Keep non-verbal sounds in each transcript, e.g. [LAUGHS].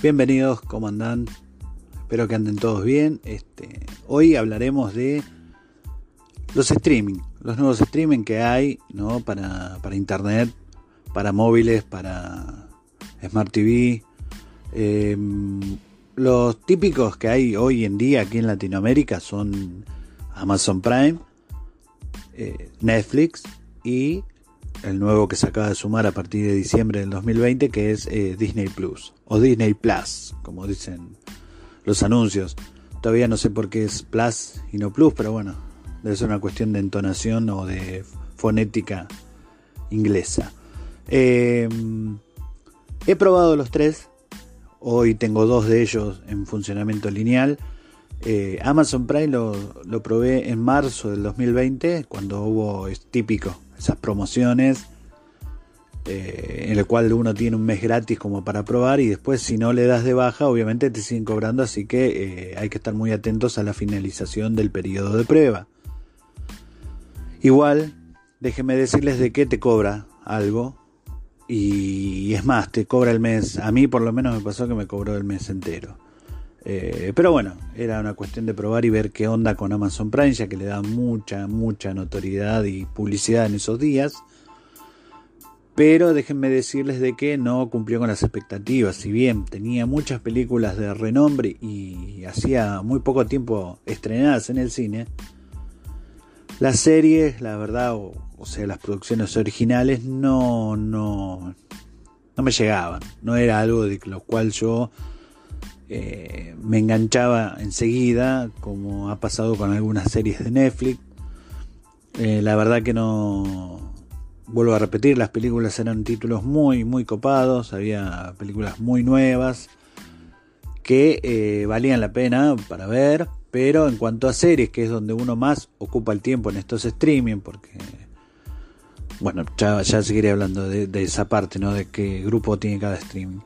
Bienvenidos, ¿cómo andan? Espero que anden todos bien. Este, hoy hablaremos de los streaming, los nuevos streaming que hay ¿no? para, para internet, para móviles, para Smart TV. Em, los típicos que hay hoy en día aquí en Latinoamérica son Amazon Prime, eh, Netflix y el nuevo que se acaba de sumar a partir de diciembre del 2020, que es eh, Disney Plus o Disney Plus, como dicen los anuncios. Todavía no sé por qué es Plus y no Plus, pero bueno, debe ser una cuestión de entonación o de fonética inglesa. Eh, he probado los tres, hoy tengo dos de ellos en funcionamiento lineal. Eh, Amazon Prime lo, lo probé en marzo del 2020, cuando hubo, es típico, esas promociones eh, en el cual uno tiene un mes gratis como para probar y después si no le das de baja obviamente te siguen cobrando así que eh, hay que estar muy atentos a la finalización del periodo de prueba. Igual déjenme decirles de qué te cobra algo y, es más te cobra el mes. A mí por lo menos me pasó que me cobró el mes entero eh, pero bueno, era una cuestión de probar y ver qué onda con Amazon Prime, ya que le da mucha, mucha notoriedad y publicidad en esos días. Pero déjenme decirles de que no cumplió con las expectativas. Si bien tenía muchas películas de renombre y hacía muy poco tiempo estrenadas en el cine, las series, la verdad, o, o sea, las producciones originales no, no, no me llegaban. No era algo de lo cual yo eh, me enganchaba enseguida, como ha pasado con algunas series de Netflix. Eh, la verdad que no, vuelvo a repetir, las películas eran títulos muy, muy copados, había películas muy nuevas que eh, valían la pena para ver, pero en cuanto a series, que es donde uno más ocupa el tiempo en estos streaming, porque, bueno, ya, seguiré hablando de, de esa parte, ¿no? De qué grupo tiene cada streaming.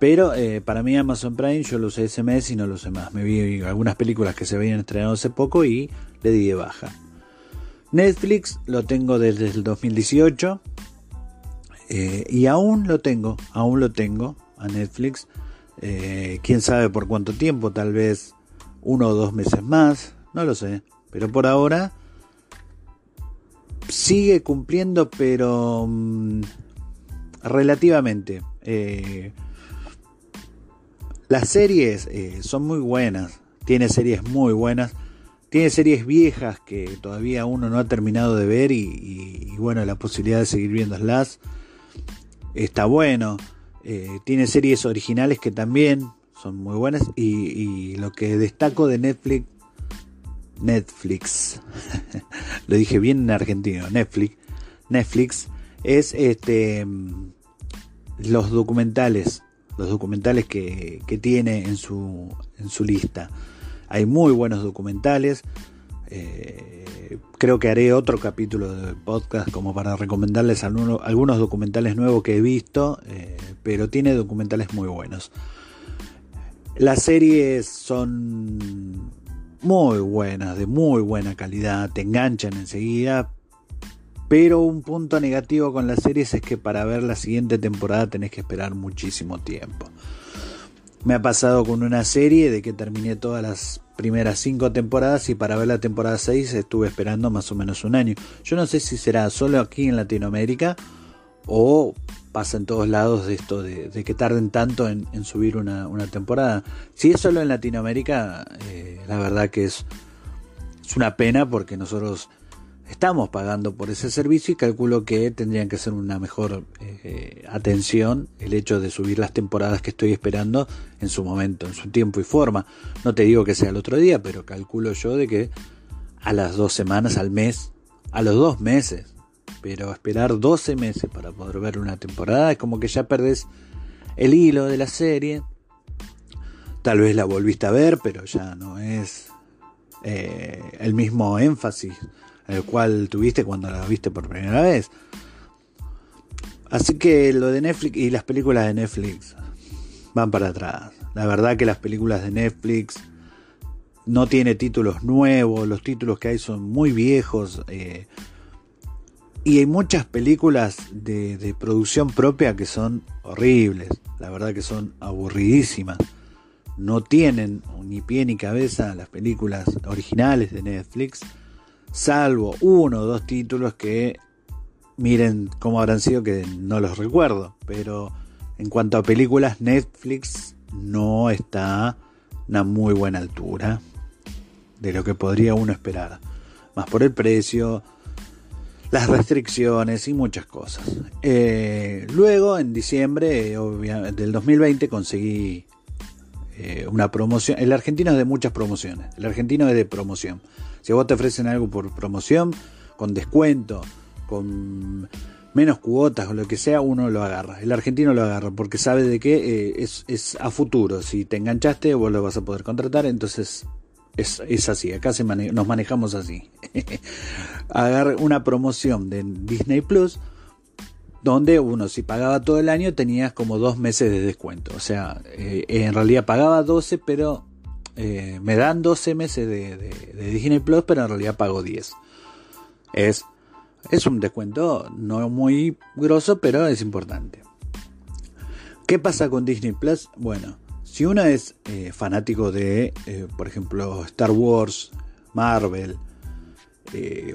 Pero eh, para mí Amazon Prime yo lo usé ese mes y no lo sé más. Me vi algunas películas que se habían estrenado hace poco y le di de baja. Netflix lo tengo desde el 2018 eh, y aún lo tengo, aún lo tengo a Netflix. Eh, quién sabe por cuánto tiempo, tal vez uno o dos meses más, no lo sé. Pero por ahora sigue cumpliendo, pero mm, relativamente. Las series eh, son muy buenas, tiene series muy buenas, tiene series viejas que todavía uno no ha terminado de ver y, bueno, la posibilidad de seguir viéndolas está bueno. Eh, tiene series originales que también son muy buenas y, lo que destaco de Netflix, Netflix, [LAUGHS] lo dije bien en argentino, Netflix, Netflix es este los documentales los documentales que, tiene en su, en su lista. Hay muy buenos documentales. Eh, creo que haré otro capítulo de podcast como para recomendarles algunos, documentales nuevos que he visto, eh, pero tiene documentales muy buenos. Las series son muy buenas, de muy buena calidad, te enganchan enseguida, pero un punto negativo con las series es que para ver la siguiente temporada tenés que esperar muchísimo tiempo. Me ha pasado con una serie de que terminé todas las primeras cinco temporadas y para ver la temporada 6 estuve esperando más o menos un año. Yo no sé si será solo aquí en Latinoamérica o pasa en todos lados de esto de, que tarden tanto en, subir una, temporada. Si es solo en Latinoamérica, eh, la verdad que es, es una pena porque nosotros estamos pagando por ese servicio y calculo que tendrían que ser una mejor eh, atención el hecho de subir las temporadas que estoy esperando en su momento, en su tiempo y forma. No te digo que sea el otro día, pero calculo yo de que a las dos semanas, al mes, a los dos meses, pero esperar 12 meses para poder ver una temporada es como que ya perdés el hilo de la serie. Tal vez la volviste a ver, pero ya no es eh, el mismo énfasis el cual tuviste cuando la viste por primera vez. Así que lo de Netflix y las películas de Netflix van para atrás. La verdad que las películas de Netflix no tiene títulos nuevos, los títulos que hay son muy viejos. Eh, y hay muchas películas de, de, producción propia que son horribles, la verdad que son aburridísimas. No tienen ni pie ni cabeza las películas originales de Netflix salvo uno o dos títulos que miren cómo habrán sido que no los recuerdo, pero en cuanto a películas Netflix no está a una muy buena altura de lo que podría uno esperar, más por el precio, las restricciones y muchas cosas. Eh, luego, en diciembre del 2020, conseguí eh, una promoción. El argentino es de muchas promociones. El argentino es de promoción. Si a vos te ofrecen algo por promoción, con descuento, con menos cuotas o lo que sea, uno lo agarra. El argentino lo agarra porque sabe de que eh, es, a futuro. Si te enganchaste, vos lo vas a poder contratar. Entonces es, así. Acá nos manejamos así. [LAUGHS] Agarra una promoción de Disney Plus donde uno si pagaba todo el año tenías como dos meses de descuento. O sea, eh, en realidad pagaba 12, pero eh, me dan 12 meses de, Disney Plus, pero en realidad pago 10. Es, es un descuento no muy grosso, pero es importante. ¿Qué pasa con Disney Plus? Bueno, si uno es eh, fanático de, eh, por ejemplo, Star Wars, Marvel,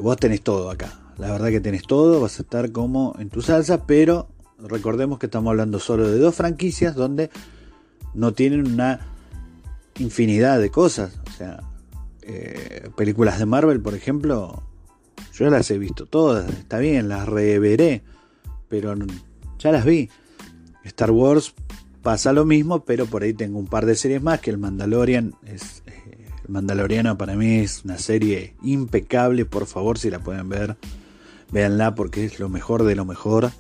vos tenés todo acá. La verdad que tenés todo, vas a estar como en tu salsa, pero recordemos que estamos hablando solo de dos franquicias donde no tienen una infinidad de cosas. O sea, eh, películas de Marvel, por ejemplo, yo las he visto todas, está bien, las reveré, pero ya las vi. Star Wars pasa lo mismo, pero por ahí tengo un par de series más que el Mandalorian es eh, el Mandaloriano para mí es una serie impecable, por favor si la pueden ver, véanla porque es lo mejor de lo mejor.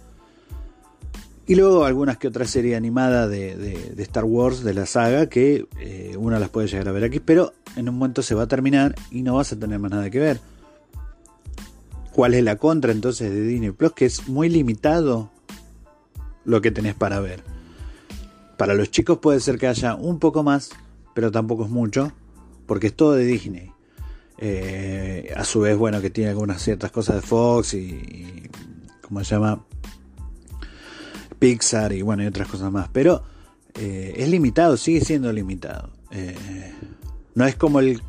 Y luego algunas que otras series animadas de, Star Wars, de la saga, que eh, una las puede llegar a ver aquí, pero en un momento se va a terminar y no vas a tener más nada que ver. ¿Cuál es la contra entonces de Disney Plus? Que es muy limitado lo que tenés para ver. Para los chicos puede ser que haya un poco más, pero tampoco es mucho, porque es todo de Disney. Eh, a su vez, bueno, que tiene algunas ciertas cosas de Fox y, y ¿cómo se llama? Pixar y bueno, y otras cosas más. Pero eh, es limitado, sigue siendo limitado. Eh, no es como el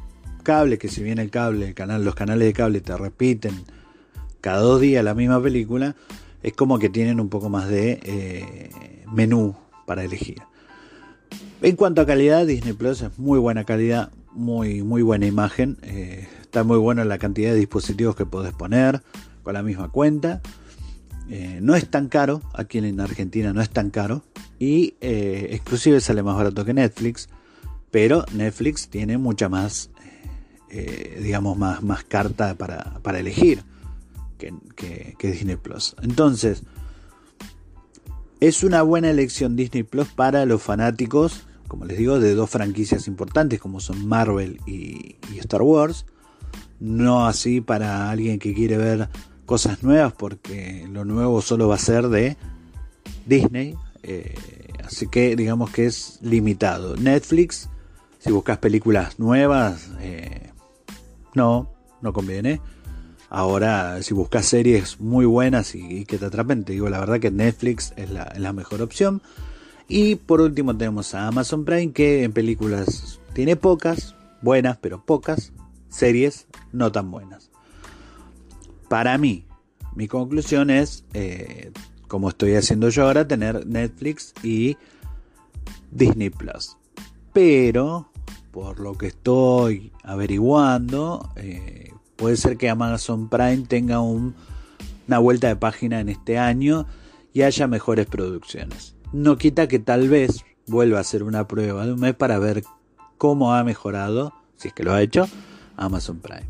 cable, que si bien el cable, el canal, los canales de cable te repiten cada dos días la misma película, es como que tienen un poco más de eh, menú para elegir. En cuanto a calidad, Disney Plus es muy buena calidad, muy, muy buena imagen. está muy buena la cantidad de dispositivos que podés poner con la misma cuenta. Eh, no es tan caro, aquí en Argentina no es tan caro y eh, exclusive sale más barato que Netflix, pero Netflix tiene mucha más, eh, digamos, más, más carta para, elegir que, que, Disney Plus. Entonces, es una buena elección Disney Plus para los fanáticos, como les digo, de dos franquicias importantes como son Marvel y Star Wars no así para alguien que quiere ver cosas nuevas, porque lo nuevo solo va a ser de Disney, eh, así que digamos que es limitado. Netflix, si buscas películas nuevas, eh, no, no conviene. Ahora, si buscas series muy buenas y, que te atrapen, te digo la verdad que Netflix es la, es la mejor opción. Y por último tenemos a Amazon Prime que en películas tiene pocas, buenas pero pocas, series no tan buenas. Para mí, mi conclusión es, eh, como estoy haciendo yo ahora, tener Netflix y Disney Plus. Pero, por lo que estoy averiguando, eh, puede ser que Amazon Prime tenga una vuelta de página en este año y haya mejores producciones. No quita que tal vez vuelva a hacer una prueba de un mes para ver cómo ha mejorado, si es que lo ha hecho, Amazon Prime.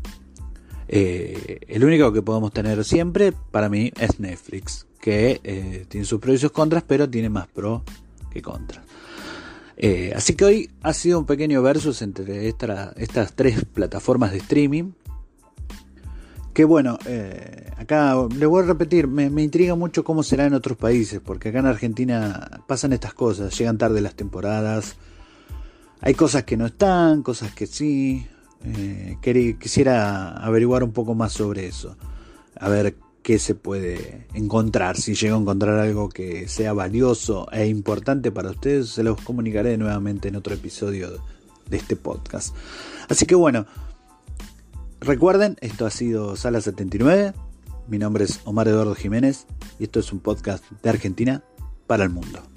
Eh, el único que podemos tener siempre para mí es Netflix, que eh, tiene sus pros y sus contras, pero tiene más pros que contras. Eh, así que hoy ha sido un pequeño versus entre estas tres plataformas de streaming. Que bueno, acá le voy a repetir, me, intriga mucho cómo será en otros países, porque acá en Argentina pasan estas cosas, llegan tarde las temporadas, hay cosas que no están, cosas que sí, eh, quisiera averiguar un poco más sobre eso. A ver qué se puede encontrar. Si llego a encontrar algo que sea valioso e importante para ustedes, se los comunicaré nuevamente en otro episodio de este podcast. Así que bueno, recuerden, esto ha sido Sala 79. Mi nombre es Omar Eduardo Jiménez y esto es un podcast de Argentina para el mundo.